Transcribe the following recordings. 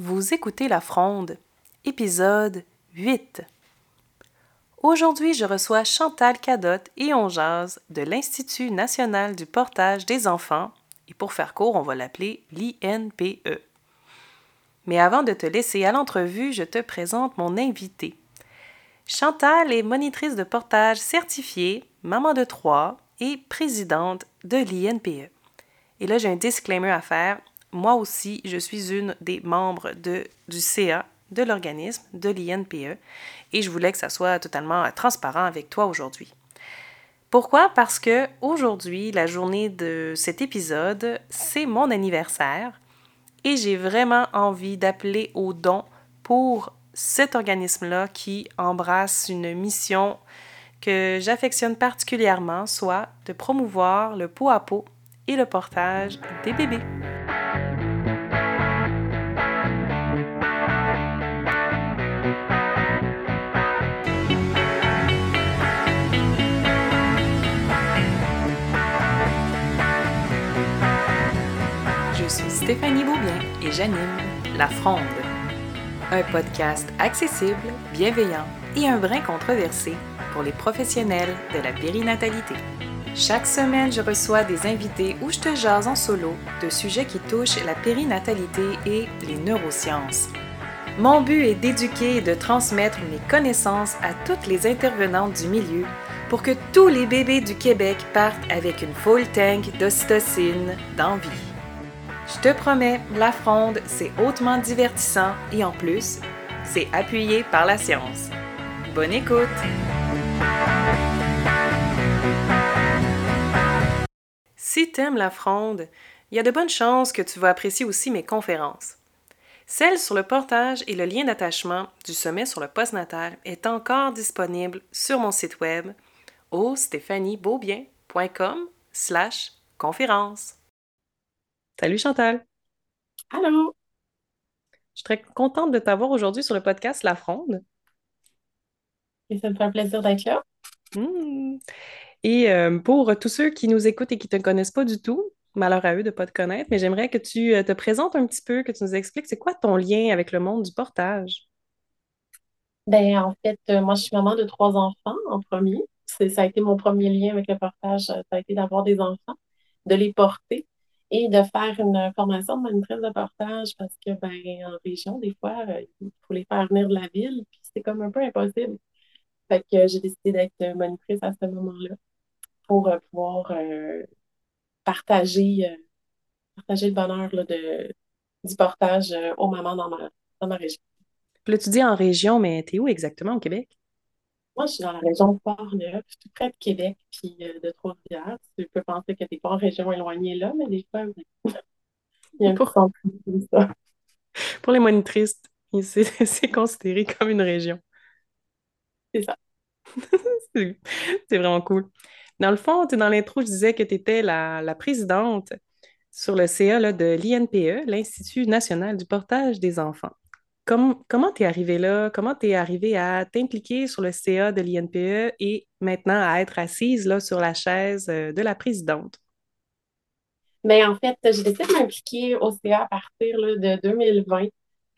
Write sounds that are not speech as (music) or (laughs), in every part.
Vous écoutez La Fronde, épisode 8. Aujourd'hui, je reçois Chantal Cadotte et on jase de l'Institut national du portage des enfants, et pour faire court, on va l'appeler l'INPE. Mais avant de te laisser à l'entrevue, je te présente mon invité. Chantal est monitrice de portage certifiée, maman de trois et présidente de l'INPE. Et là, j'ai un disclaimer à faire moi aussi, je suis une des membres du CA de l'organisme, de l'INPE, et je voulais que ça soit totalement transparent avec toi aujourd'hui. Pourquoi? Parce que aujourd'hui, la journée de cet épisode, c'est mon anniversaire et j'ai vraiment envie d'appeler au don pour cet organisme-là qui embrasse une mission que j'affectionne particulièrement, soit de promouvoir le pot à pot et le portage des bébés. Stéphanie Beaubien et j'anime La Fronde, un podcast accessible, bienveillant et un brin controversé pour les professionnels de la périnatalité. Chaque semaine, je reçois des invités où je te jase en solo de sujets qui touchent la périnatalité et les neurosciences. Mon but est d'éduquer et de transmettre mes connaissances à toutes les intervenantes du milieu pour que tous les bébés du Québec partent avec une full tank d'ocytocine d'envie. Je te promets, la fronde, c'est hautement divertissant et en plus, c'est appuyé par la science. Bonne écoute! Si t'aimes la fronde, il y a de bonnes chances que tu vas apprécier aussi mes conférences. Celle sur le portage et le lien d'attachement du sommet sur le postnatal est encore disponible sur mon site web au stéphaniebeaubien.com slash conférence. Salut Chantal. Allô. Je suis très contente de t'avoir aujourd'hui sur le podcast La Fronde. Et ça me fait un plaisir d'être là. Hmm. Et euh, pour tous ceux qui nous écoutent et qui ne te connaissent pas du tout, malheur à eux de ne pas te connaître, mais j'aimerais que tu euh, te présentes un petit peu, que tu nous expliques c'est quoi ton lien avec le monde du portage? Ben, en fait, euh, moi, je suis maman de trois enfants en premier. ça a été mon premier lien avec le portage, ça a été d'avoir des enfants, de les porter et de faire une formation de monitrice de portage parce que, ben, en région, des fois, euh, il faut les faire venir de la ville, puis c'est comme un peu impossible. Fait que j'ai décidé d'être monitrice à ce moment-là pour euh, pouvoir euh, partager, partager le bonheur de, du portage aux mamans dans ma, dans ma région. Là, tu dis en région, mais t'es où exactement au Québec? Moi, je suis dans la région de Port-Neuf, tout près de Québec puis euh, de Trois-Rivières. Tu peux penser que tu n'es pas en région éloignée là, mais des fois, (laughs) il y a un pour... ça. Pour les monitrices, c'est (laughs) considéré comme une région. C'est ça. (laughs) c'est vraiment cool. Dans le fond, dans l'intro, je disais que tu étais la, la, présidente sur le CA là, de l'INPE, l'Institut national du portage des enfants comment tu es arrivé là? Comment tu es arrivé à t'impliquer sur le CA de l'INPE et maintenant à être assise là, sur la chaise euh, de la présidente? Bien, en fait, j'ai décidé de m'impliquer au CA à partir de 2020.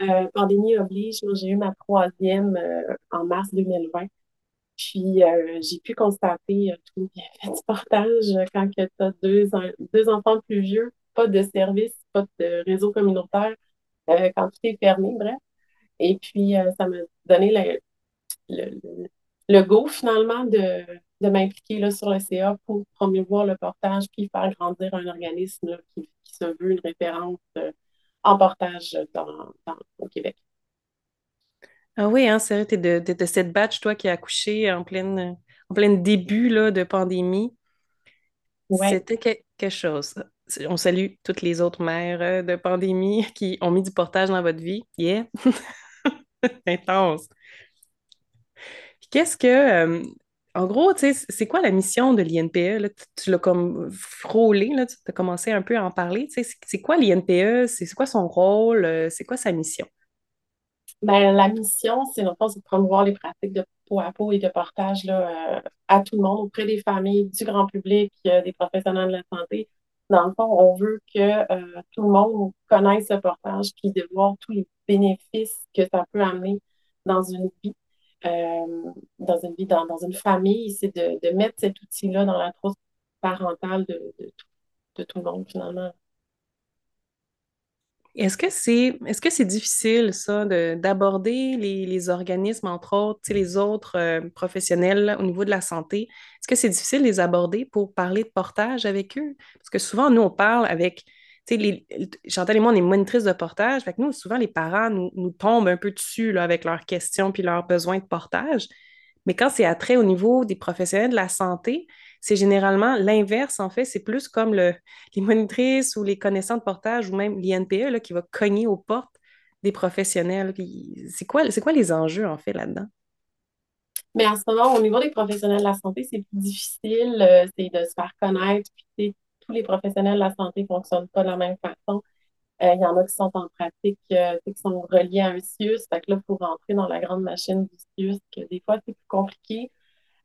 Euh, pandémie oblige, j'ai eu ma troisième euh, en mars 2020. Puis j'ai pu constater tout le (laughs) bienfait du portage quand tu as deux, deux enfants plus vieux, pas de service, pas de réseau communautaire, quand tout est fermé, bref. Et puis, euh, ça m'a donné le, le, go finalement de, m'impliquer sur le CA pour promouvoir le portage puis faire grandir un organisme qui, se veut une référence euh, en portage dans, au Québec. Ah oui, hein, c'est vrai, tu es de, cette batch, toi, qui a accouché en pleine, en plein début là, de pandémie. C'était quelque chose. On salue toutes les autres mères euh, de pandémie (laughs) qui ont mis du portage dans votre vie. Yeah! (laughs) (laughs) Intense. Qu'est-ce que, euh, en gros, c'est quoi la mission de l'INPE? Tu, l'as comme frôlé, là, tu as commencé un peu à en parler. C'est quoi l'INPE? C'est quoi son rôle? Euh, c'est quoi sa mission? Ben, la mission, c'est de promouvoir les pratiques de peau à peau et de portage là, euh, à tout le monde, auprès des familles, du grand public, des professionnels de la santé. Dans le fond, on veut que tout le monde connaisse ce portage puis de voir tous les bénéfices que ça peut amener dans une vie, euh, dans une vie, dans, une famille, c'est de, mettre cet outil-là dans la trousse parentale de, tout le monde, finalement. Est-ce que c'est est-ce que difficile, ça, d'aborder les, les, organismes, entre autres, les autres euh, professionnels au niveau de la santé? Est-ce que c'est difficile de les aborder pour parler de portage avec eux? Parce que souvent, nous, on parle avec. Les, Chantal et moi, on est monitrices de portage. Fait nous, souvent, les parents nous, tombent un peu dessus là, avec leurs questions puis leurs besoins de portage. Mais quand c'est attrait au niveau des professionnels de la santé, c'est généralement l'inverse, en fait. C'est plus comme le, les monitrices ou les connaissants de portage ou même l'INPE qui va cogner aux portes des professionnels. C'est quoi, quoi les enjeux, en fait, là-dedans? Mais en ce moment, au niveau des professionnels de la santé, c'est plus difficile, euh, c'est de se faire connaître. Puis, tous les professionnels de la santé ne fonctionnent pas de la même façon. Euh, il y en a qui sont en pratique, euh, qui sont reliés à un CIUS. Fait que là, pour rentrer dans la grande machine du CIUS, que des fois, c'est plus compliqué.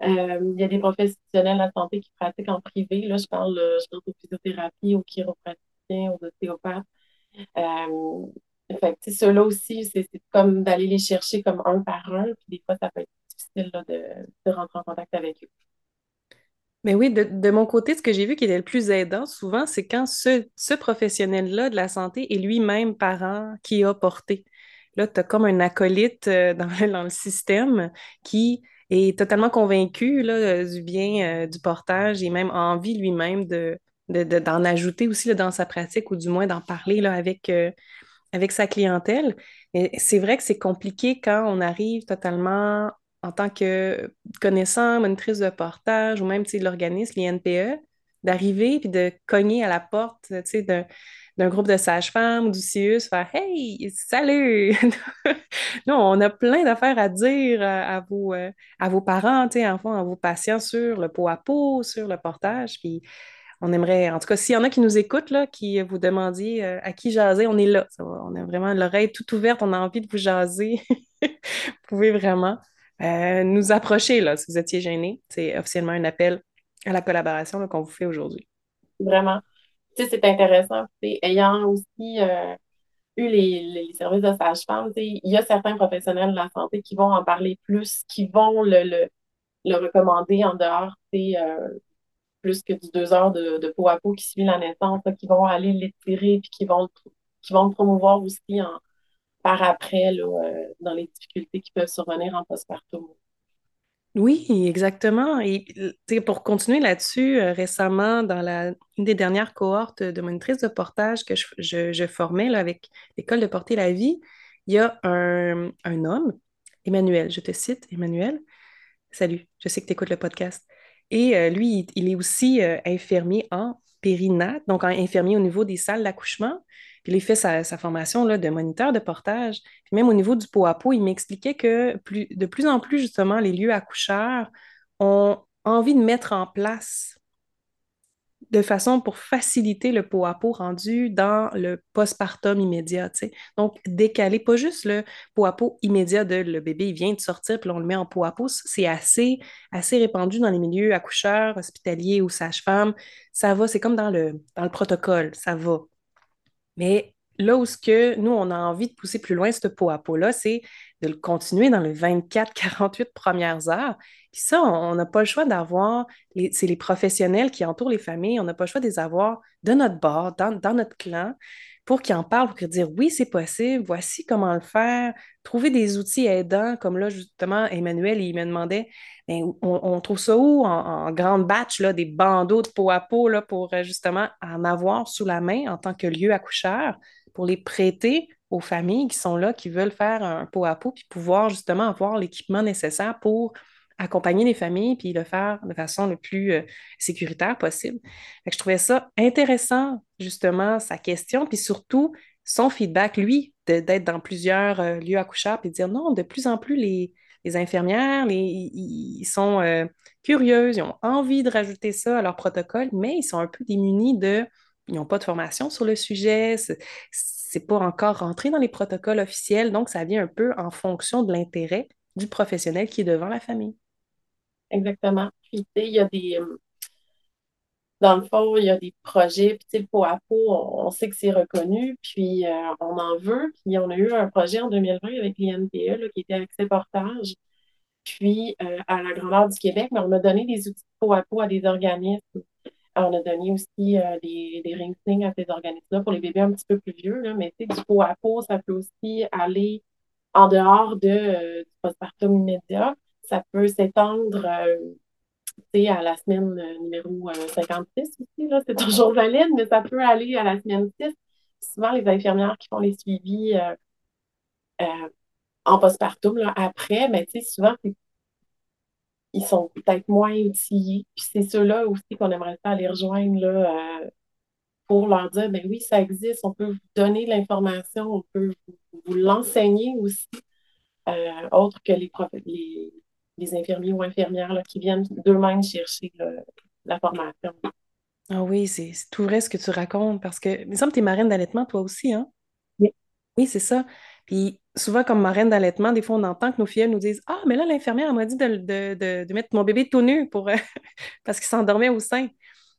Euh, il y a des professionnels de la santé qui pratiquent en privé. Là, je parle, je parle aux physiothérapies, aux chiropraticiens, aux ostéopathes. Fait ceux-là aussi, c'est comme d'aller les chercher comme un par un. Puis des fois, ça peut être difficile de, de rentrer en contact avec eux. Mais oui, de, mon côté, ce que j'ai vu qui était le plus aidant souvent, c'est quand ce, ce professionnel-là de la santé est lui-même parent qui a porté. Là, tu as comme un acolyte (laughs) dans, dans le système qui est totalement convaincu là, euh, du bien euh, du portage et même envie lui-même de, d'en ajouter aussi là, dans sa pratique ou du moins d'en parler là, avec, euh, avec sa clientèle. Et c'est vrai que c'est compliqué quand on arrive totalement en tant que connaissant, monitrice de portage ou même l'organisme, l'INPE, d'arriver puis de cogner à la porte d'un groupe de sages-femmes ou du CIUS, faire Hey, salut! (laughs) Nous, on a plein d'affaires à dire à, vos, euh, à vos parents, enfants, à vos patients sur le pot à pot, sur le portage. Puis on aimerait, en tout cas, s'il y en a qui nous écoutent, là, qui vous demandiez euh, à qui jaser, on est là. on a vraiment l'oreille toute ouverte, on a envie de vous jaser. (laughs) vous pouvez vraiment euh, nous approcher là, si vous étiez gêné. C'est officiellement un appel à la collaboration qu'on vous fait aujourd'hui. Vraiment c'est intéressant. Ayant aussi euh, eu les, services de sage-femme, il y a certains professionnels de la santé qui vont en parler plus, qui vont le, recommander en dehors, euh, plus que du deux heures de, peau à peau qui suit la naissance, qui vont aller l'étirer puis qui vont, qui vont le promouvoir aussi en, par après euh, dans les difficultés qui peuvent survenir en postpartum. Oui, exactement. Et pour continuer là-dessus, euh, récemment, dans la, une des dernières cohortes de monitrice de portage que je, formais là, avec l'École de porter la vie, il y a un, homme, Emmanuel, je te cite, Emmanuel. Salut, je sais que tu écoutes le podcast. Et euh, lui, il, est aussi euh, infirmier en périnat, donc infirmier au niveau des salles d'accouchement. Puis il fait sa, formation là, de moniteur de portage. Puis même au niveau du pot à il m'expliquait que de plus en plus, justement, les lieux accoucheurs ont envie de mettre en place de façon pour faciliter le pot à pot rendu dans le postpartum immédiat. Donc, décaler, pas juste le pot à pot immédiat de le bébé vient de sortir, puis on le met en pot à pot. C'est assez, assez répandu dans les milieux accoucheurs, hospitaliers ou sages-femmes. Ça va, c'est comme dans le, dans le protocole, ça va. Mais là où nous, on a envie de pousser plus loin ce pot à pot-là, c'est de le continuer dans les 24-48 premières heures. Puis ça, on n'a pas le choix d'avoir, c'est les professionnels qui entourent les familles, on n'a pas le choix de les avoir de notre bord, dans, dans notre clan, pour qu'ils en parlent, pour qu'ils disent oui, c'est possible, voici comment le faire, trouver des outils aidants, comme là, justement, Emmanuel, il me demandait, ben, on, trouve ça où en, grande batch, là, des bandeaux de peau à peau pour euh, justement en avoir sous la main en tant que lieu accoucheur, pour les prêter aux familles qui sont là, qui veulent faire un pot à peau, puis pouvoir justement avoir l'équipement nécessaire pour accompagner les familles puis le faire de façon le plus euh, sécuritaire possible. je trouvais ça intéressant, justement, sa question, puis surtout son feedback, lui, d'être dans plusieurs euh, lieux accoucheurs, puis de dire non, de plus en plus, les, infirmières, ils sont euh, curieuses, ils ont envie de rajouter ça à leur protocole, mais ils sont un peu démunis de, ils n'ont pas de formation sur le sujet, c'est pas encore rentré dans les protocoles officiels, donc ça vient un peu en fonction de l'intérêt du professionnel qui est devant la famille. Exactement. Puis, il y a des. Euh, dans le fond, il y a des projets, puis tu sais, le pot à pot, on, sait que c'est reconnu, puis euh, on en veut. Puis on a eu un projet en 2020 avec l'INPE là, qui était accès portage, puis euh, à la grandeur du Québec, mais on a donné des outils de pot à pot à des organismes. On a donné aussi des, des ring à ces organismes-là pour les bébés un petit peu plus vieux, là, mais tu sais, du pot à pot, ça peut aussi aller en dehors de, euh, du postpartum immédiat. Ça peut s'étendre euh, à la semaine euh, numéro euh, 56 aussi, là, c'est toujours valide, mais ça peut aller à la semaine 6. Souvent, les infirmières qui font les suivis euh, euh, en postpartum, là, après, ben, souvent, ils sont peut-être moins outillés. Puis c'est ceux-là aussi qu'on aimerait ça aller rejoindre là, euh, pour leur dire, ben oui, ça existe, on peut vous donner de l'information, on peut vous, l'enseigner aussi, euh, autre que les, les, les infirmiers ou infirmières là, qui viennent d'eux-mêmes chercher là, la formation. Ah oui, c'est tout vrai ce que tu racontes parce que, il me semble que tu es marraine d'allaitement toi aussi, hein? Oui. Oui, c'est ça. Puis souvent, comme marraine d'allaitement, des fois, on entend que nos filles nous disent Ah, mais là, l'infirmière, elle m'a dit de, de- de- de mettre mon bébé tout nu pour, euh, (laughs) parce qu'il s'endormait au sein,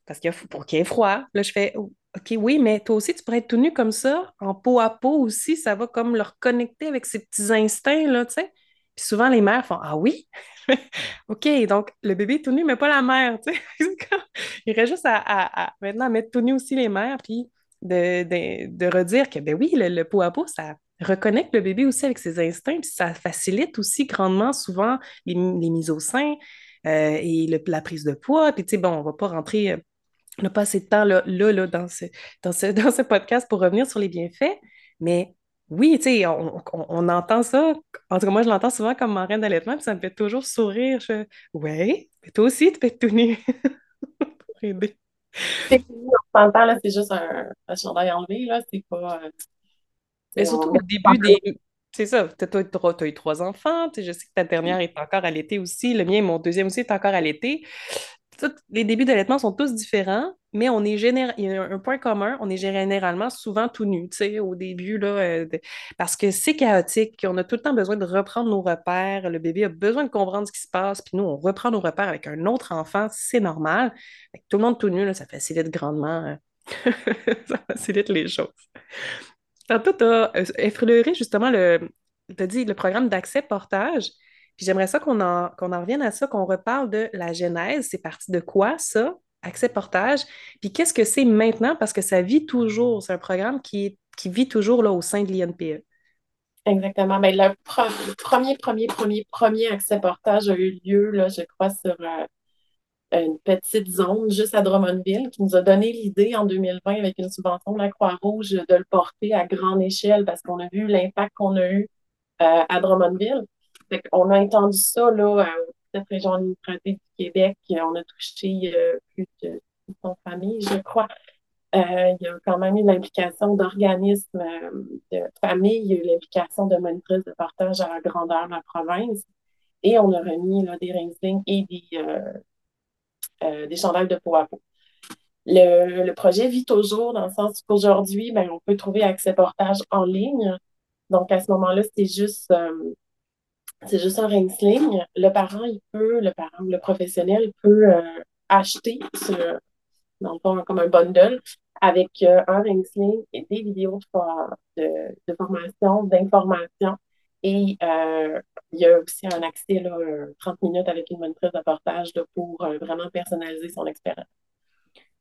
parce qu'il pour qu'il ait froid. Là, je fais OK, oui, mais toi aussi, tu pourrais être tout nu comme ça, en peau à peau aussi, ça va comme le reconnecter avec ses petits instincts, là, tu sais. Puis souvent, les mères font Ah oui? (laughs) OK, donc le bébé est tout nu, mais pas la mère, (laughs) Il reste juste à, à- maintenant mettre tout nu aussi les mères, puis de, redire que, ben oui, le, le pot à pot, ça reconnecte le bébé aussi avec ses instincts, puis ça facilite aussi grandement souvent les, mises au sein euh, et la prise de poids. Puis, tu sais, bon, on va pas rentrer, euh, on n'a pas assez de temps là, là, là, dans ce, dans ce, (laughs) dans ce podcast pour revenir sur les bienfaits, mais oui, tu sais, on, on- on entend ça. En tout cas, moi, je l'entends souvent comme marraine d'allaitement, puis ça me fait toujours sourire. Je ouais, mais toi aussi, tu peux être tout nu (laughs) pour aider. C'est on là, c'est juste un, un chandail enlevé, là, c'est pas... euh, Mais on surtout au début des. C'est ça, t'auras- t'as eu trois enfants, tu je sais que ta dernière est encore allaitée aussi, le mien, mon deuxième aussi est encore allaité. Tous les débuts d'allaitement sont tous différents, mais on est général... il y a un point commun, on est généralement souvent tout nu, tu sais, au début, là, euh, parce que c'est chaotique, on a tout le temps besoin de reprendre nos repères, le bébé a besoin de comprendre ce qui se passe, puis nous, on reprend nos repères avec un autre enfant, c'est normal. Que tout le monde tout nu, là, ça facilite grandement, euh, (laughs) ça facilite les choses. Tantôt, tu as effleuré justement le, t'as dit le programme d'accès portage. Puis j'aimerais ça qu'on en, en revienne à ça, qu'on reparle de la genèse. C'est parti de quoi, ça, accès portage? Puis qu'est-ce que c'est maintenant? Parce que ça vit toujours. C'est un programme qui, qui vit toujours là, au sein de l'INPE. Exactement. Ben, le pre- le premier, premier, premier, premier accès portage a eu lieu, là, je crois, sur euh, une petite zone juste à Drummondville qui nous a donné l'idée en 2020 avec une subvention de la Croix-Rouge de le porter à grande échelle parce qu'on a vu l'impact qu'on a eu euh, à Drummondville. Qu'on a étendu ça là, à cette région du Québec. On a touché euh, plus de 600 familles, je crois. Euh, il y a quand même eu l'implication d'organismes euh, de familles, il y a eu l'implication de monitrices de partage à la grandeur de la province. Et on a remis des ring et des, euh, euh, des chandails de peau à peau. Le, projet vit toujours dans le sens qu'aujourd'hui, ben, on peut trouver accès portage en ligne. Donc, à ce moment-là, c'est juste, euh, c'est juste un ring sling. Le parent, il peut, le parent, le professionnel peut euh, acheter ce, dans le fond, comme un bundle avec euh, un ring sling et des vidéos de, de, formation, d'information. Et euh, il y a aussi un accès là, euh, 30 minutes avec une monitrice de portage pour vraiment personnaliser son expérience.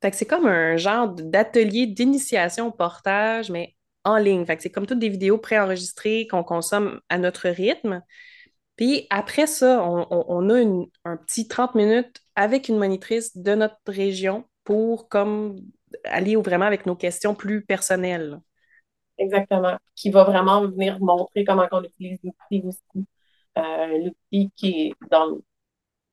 Fait que c'est comme un genre d'atelier d'initiation au portage, mais en ligne. Fait que c'est comme toutes des vidéos préenregistrées qu'on consomme à notre rythme. Puis après ça, on, a un petit 30 minutes avec une monitrice de notre région pour comme aller vraiment avec nos questions plus personnelles. Exactement. Qui va vraiment venir montrer comment on utilise l'outil aussi. Euh, l'outil qui est dans,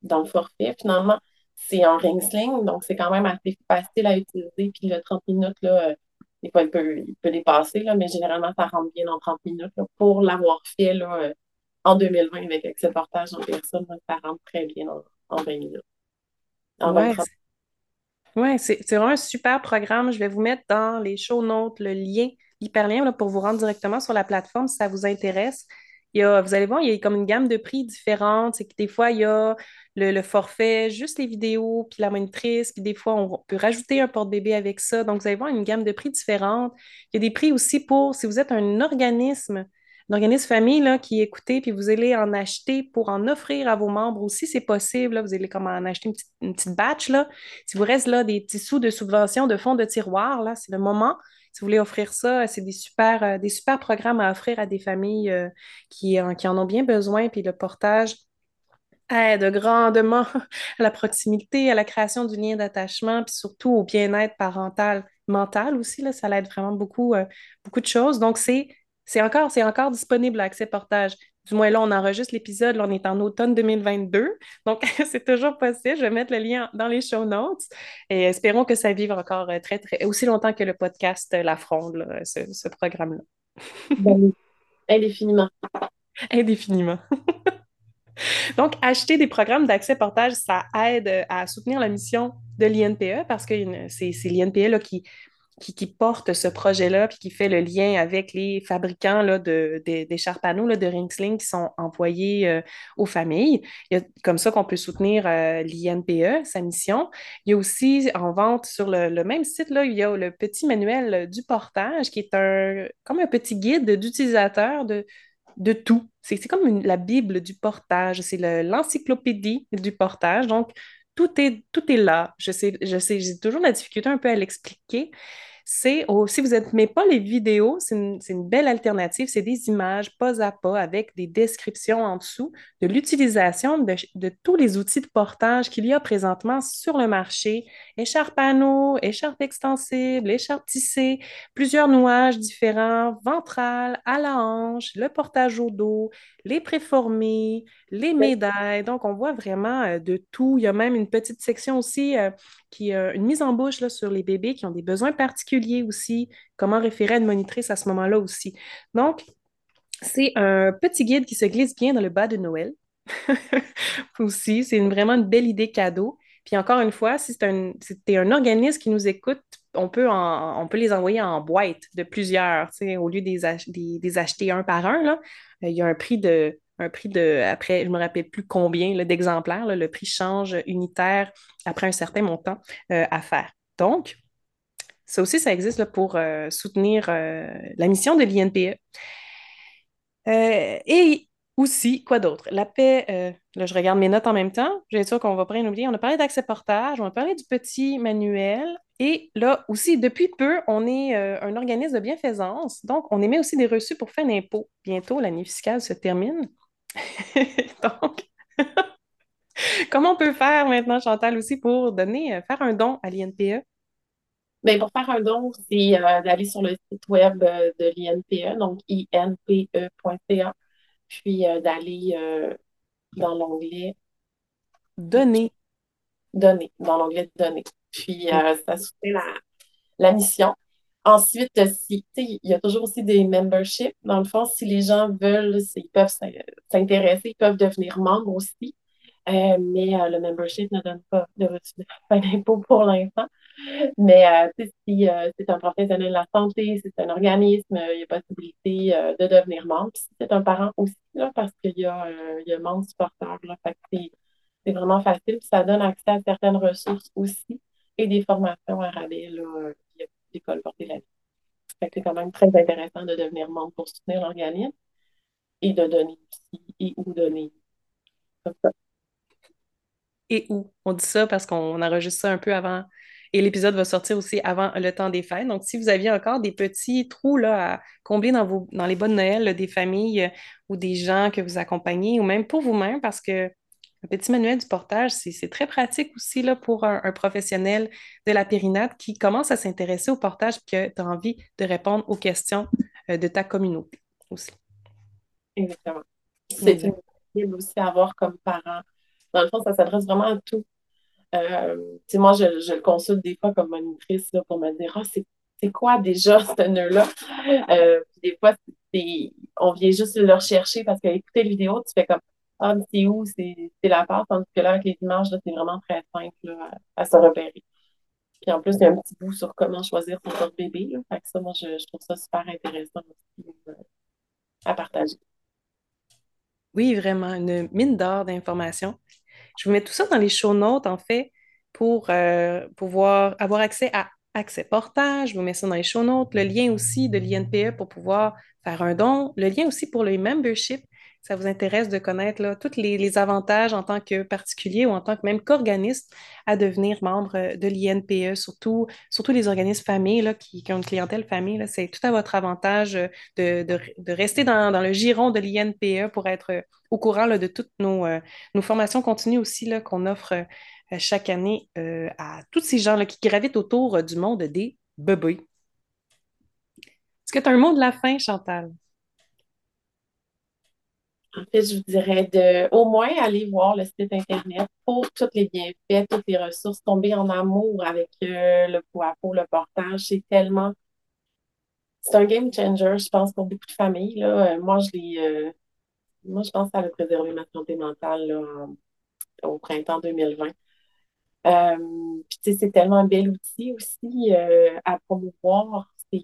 dans le forfait, finalement, c'est un ring sling, donc c'est quand même assez facile à utiliser. Puis le 30 minutes, là, euh, il peut, il peut dépasser, là, mais généralement, ça rentre bien en 30 minutes. Pour l'avoir fait là, euh, en 2020 avec Accès Portage en personne, ça rentre très bien en, en 20 minutes. En Ouais, 20-30 Ouais, c'est vraiment un super programme. Je vais vous mettre dans les show notes le lien, l'hyperlien là, pour vous rendre directement sur la plateforme si ça vous intéresse. il y a, vous allez voir, il y a comme une gamme de prix différente. C'est que des fois, il y a le, le forfait, juste les vidéos, puis la monitrice, puis des fois, on peut rajouter un porte-bébé avec ça. Donc, vous allez voir une gamme de prix différente. Il y a des prix aussi pour, si vous êtes un organisme, organisme famille là, qui écoutez, puis vous allez en acheter pour en offrir à vos membres aussi, c'est possible. Là, vous allez comme en acheter une petite, batch. Là. Si vous reste là des petits sous de subvention de fonds de tiroir, là, c'est le moment. Si vous voulez offrir ça, c'est des super, euh, des super programmes à offrir à des familles euh, qui, euh, qui en ont bien besoin. Puis le portage aide grandement (laughs) à la proximité, à la création du lien d'attachement, puis surtout au bien-être parental, mental aussi. Là, ça l'aide vraiment beaucoup, euh, beaucoup de choses. Donc, c'est c'est encore, c'est encore disponible à Accès Portage. Du moins, là, on enregistre l'épisode, là, on est en automne 2022. Donc, (laughs) c'est toujours possible. Je vais mettre le lien dans les show notes et espérons que ça vive encore euh, très, très, aussi longtemps que le podcast La Fronde, là, ce, ce programme-là. Ben, indéfiniment. Indéfiniment. (laughs) Donc, acheter des programmes d'accès portage, ça aide à soutenir la mission de l'INPE parce que c'est l'INPE qui, qui, qui, porte ce projet-là puis qui fait le lien avec les fabricants là, de, de, d'écharpes à de Ringsling qui sont envoyés euh, aux familles. Il y a comme ça qu'on peut soutenir euh, l'INPE, sa mission. Il y a aussi en vente sur le, le, même site, là, il y a le petit manuel du portage qui est un, comme un petit guide d'utilisateur de, de tout. C'est comme la Bible du portage, c'est l'encyclopédie du portage. Donc, tout est, là. Je sais, j'ai toujours la difficulté un peu à l'expliquer, c'est si vous n'aimez pas les vidéos, c'est une, belle alternative. C'est des images pas à pas avec des descriptions en dessous de l'utilisation de, tous les outils de portage qu'il y a présentement sur le marché. Écharpe nous, écharpe extensible, écharpe tissée, plusieurs nouages différents, ventrales, à la hanche, le portage au dos, les préformés, les médailles. Donc, on voit vraiment euh, de tout. Il y a même une petite section aussi euh, qui a une mise en bouche là, sur les bébés qui ont des besoins particuliers aussi, comment référer à une monitrice à ce moment-là aussi. Donc, c'est un petit guide qui se glisse bien dans le bas de Noël. (laughs) aussi, c'est une, vraiment une belle idée cadeau. Puis encore une fois, si un, si un organisme qui nous écoute, on peut, les envoyer en boîte de plusieurs, au lieu des, acheter un par un. Là, il y a un prix de, après, je ne me rappelle plus combien d'exemplaires, le prix change unitaire après un certain montant euh, à faire. Donc, ça aussi, ça existe pour euh, soutenir euh, la mission de l'INPE. Euh, et aussi, quoi d'autre? La paix, euh, là, je regarde mes notes en même temps. J'ai sûr qu'on va pas rien oublier. On a parlé d'accès portage, on a parlé du petit manuel. Et là aussi, depuis peu, on est euh, un organisme de bienfaisance. Donc, on émet aussi des reçus pour faire d'impôt. Bientôt, l'année fiscale se termine. (laughs) Donc, (laughs) comment on peut faire maintenant, Chantal, aussi pour donner, euh, faire un don à l'INPE? Bien, pour faire un don, c'est d'aller sur le site web de l'INPE, donc inpe.ca, puis euh, d'aller dans l'onglet Donner. Donner, dans l'onglet Donner. Puis ça soutient la, la mission. Ensuite, si, il y a toujours aussi des memberships. Dans le fond, si les gens veulent, ils peuvent s'intéresser, ils peuvent devenir membres aussi. Euh, mais euh, le membership ne donne pas de reçu (laughs) d'impôt pour l'instant. Mais euh, si c'est un professionnel de la santé, si c'est un organisme, il y a possibilité de devenir membre. si c'est un parent aussi, parce qu'il y a, il y a membre supporter. Là, c'est vraiment facile. Ça donne accès à certaines ressources aussi et des formations à rabais là, via l'école portée la vie. C'est quand même très intéressant de devenir membre pour soutenir l'organisme et de donner aussi et ou donner. Comme ça et où. On dit ça parce qu'on enregistre ça un peu avant. Et l'épisode va sortir aussi avant le temps des fêtes. Donc, si vous aviez encore des petits trous là, à combler dans, vos, dans les bonnes Noël là, des familles euh, ou des gens que vous accompagnez, ou même pour vous-même, parce que un petit manuel du portage, c'est très pratique aussi là, pour un, un, professionnel de la périnate qui commence à s'intéresser au portage et que tu as envie de répondre aux questions euh, de ta communauté aussi. Exactement. C'est une aussi à avoir comme parent dans le fond, ça s'adresse vraiment à tout. Euh, moi, je, je, le consulte des fois comme monitrice là, pour me dire Ah, c'est quoi déjà (laughs) ce nœud-là? Euh, des fois, on vient juste le rechercher parce qu'écouter la vidéo, tu fais comme Ah, mais c'est où? C'est la part, tandis que là, avec les images, c'est vraiment très simple là, à, à, se repérer. Puis en plus, il y a un petit bout sur comment choisir son porte-bébé. Fait que ça, moi, je, je, trouve ça super intéressant aussi euh, à partager. Oui, vraiment, une mine d'or d'informations. Je vous mets tout ça dans les show notes, en fait, pour euh, pouvoir avoir accès à Accès Portage. Je vous mets ça dans les show notes. Le lien aussi de l'INPE pour pouvoir faire un don. Le lien aussi pour le membership. Ça vous intéresse de connaître tous les, avantages en tant que particulier ou en tant que même qu'organisme à devenir membre de l'INPE, surtout, surtout les organismes familles qui, ont une clientèle famille. C'est tout à votre avantage euh, de, rester dans, le giron de l'INPE pour être euh, au courant de toutes nos, euh, formations continues aussi qu'on offre euh, chaque année euh, à tous ces gens qui gravitent autour euh, du monde des bébés. Est-ce que tu as un mot de la fin, Chantal? En fait, je vous dirais de au moins aller voir le site Internet pour tous les bienfaits, toutes les ressources, tomber en amour avec euh, le pot à le portage. C'est tellement, c'est un game changer, je pense, pour beaucoup de familles, là. Euh, moi, je l'ai, euh, moi, je pense que ça a préservé ma santé mentale, là, au printemps 2020. Euh, puis, tu sais, c'est tellement un bel outil aussi à promouvoir. C'est,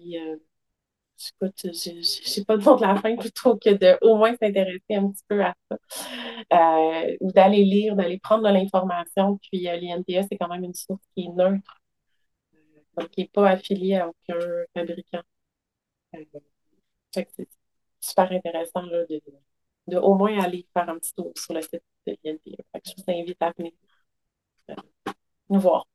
écoute, j'ai pas de mot de la fin plutôt que de au moins s'intéresser un petit peu à ça. Euh, ou d'aller lire, d'aller prendre de l'information. Puis euh, c'est quand même une source qui est neutre, donc qui n'est pas affiliée à aucun fabricant. Euh, c'est super intéressant là, de, de au moins aller faire un petit tour sur le site de que je vous invite à venir euh, nous voir.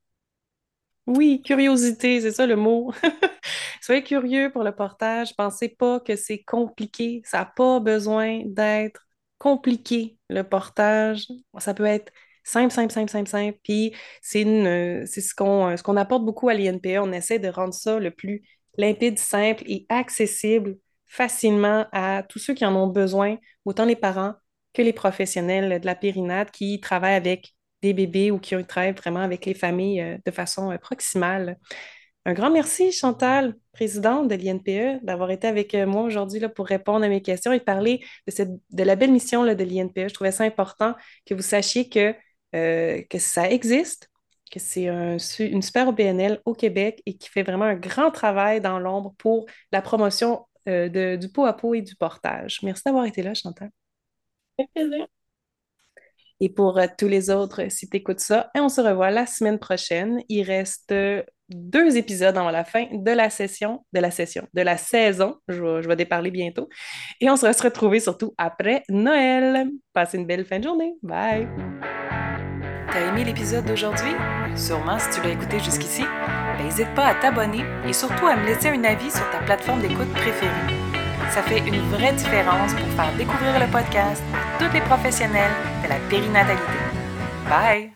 Oui, curiosité, c'est ça le mot. (laughs) Soyez curieux pour le portage. Pensez pas que c'est compliqué. Ça n'a pas besoin d'être compliqué, le portage. Ça peut être simple, simple, simple, simple, simple. Puis c'est ce qu'on ce qu'on apporte beaucoup à l'INPE. On essaie de rendre ça le plus limpide, simple et accessible facilement à tous ceux qui en ont besoin, autant les parents que les professionnels de la périnade qui travaillent avec des bébés ou qui travaillent vraiment avec les familles euh, de façon euh, proximale. Un grand merci, Chantal, présidente de l'INPE, d'avoir été avec euh, moi aujourd'hui pour répondre à mes questions et parler de, cette, de la belle mission là, de l'INPE. Je trouvais ça important que vous sachiez que, que ça existe, que c'est un une super OBNL au Québec et qui fait vraiment un grand travail dans l'ombre pour la promotion du pot à pot et du portage. Merci d'avoir été là, Chantal. Fait plaisir. Et pour euh, tous les autres, euh, si tu écoutes ça, et on se revoit la semaine prochaine. Il reste euh, deux épisodes avant la fin de la session, de la session, de la saison. Je vais, déparler bientôt. Et on se retrouver surtout après Noël. Passez une belle fin de journée. Bye! T'as aimé l'épisode d'aujourd'hui? Sûrement si tu l'as écouté jusqu'ici. N'hésite pas à t'abonner et surtout à me laisser un avis sur ta plateforme d'écoute préférée. Ça fait une vraie différence pour faire découvrir le podcast à tous les professionnels de la périnatalité. Bye!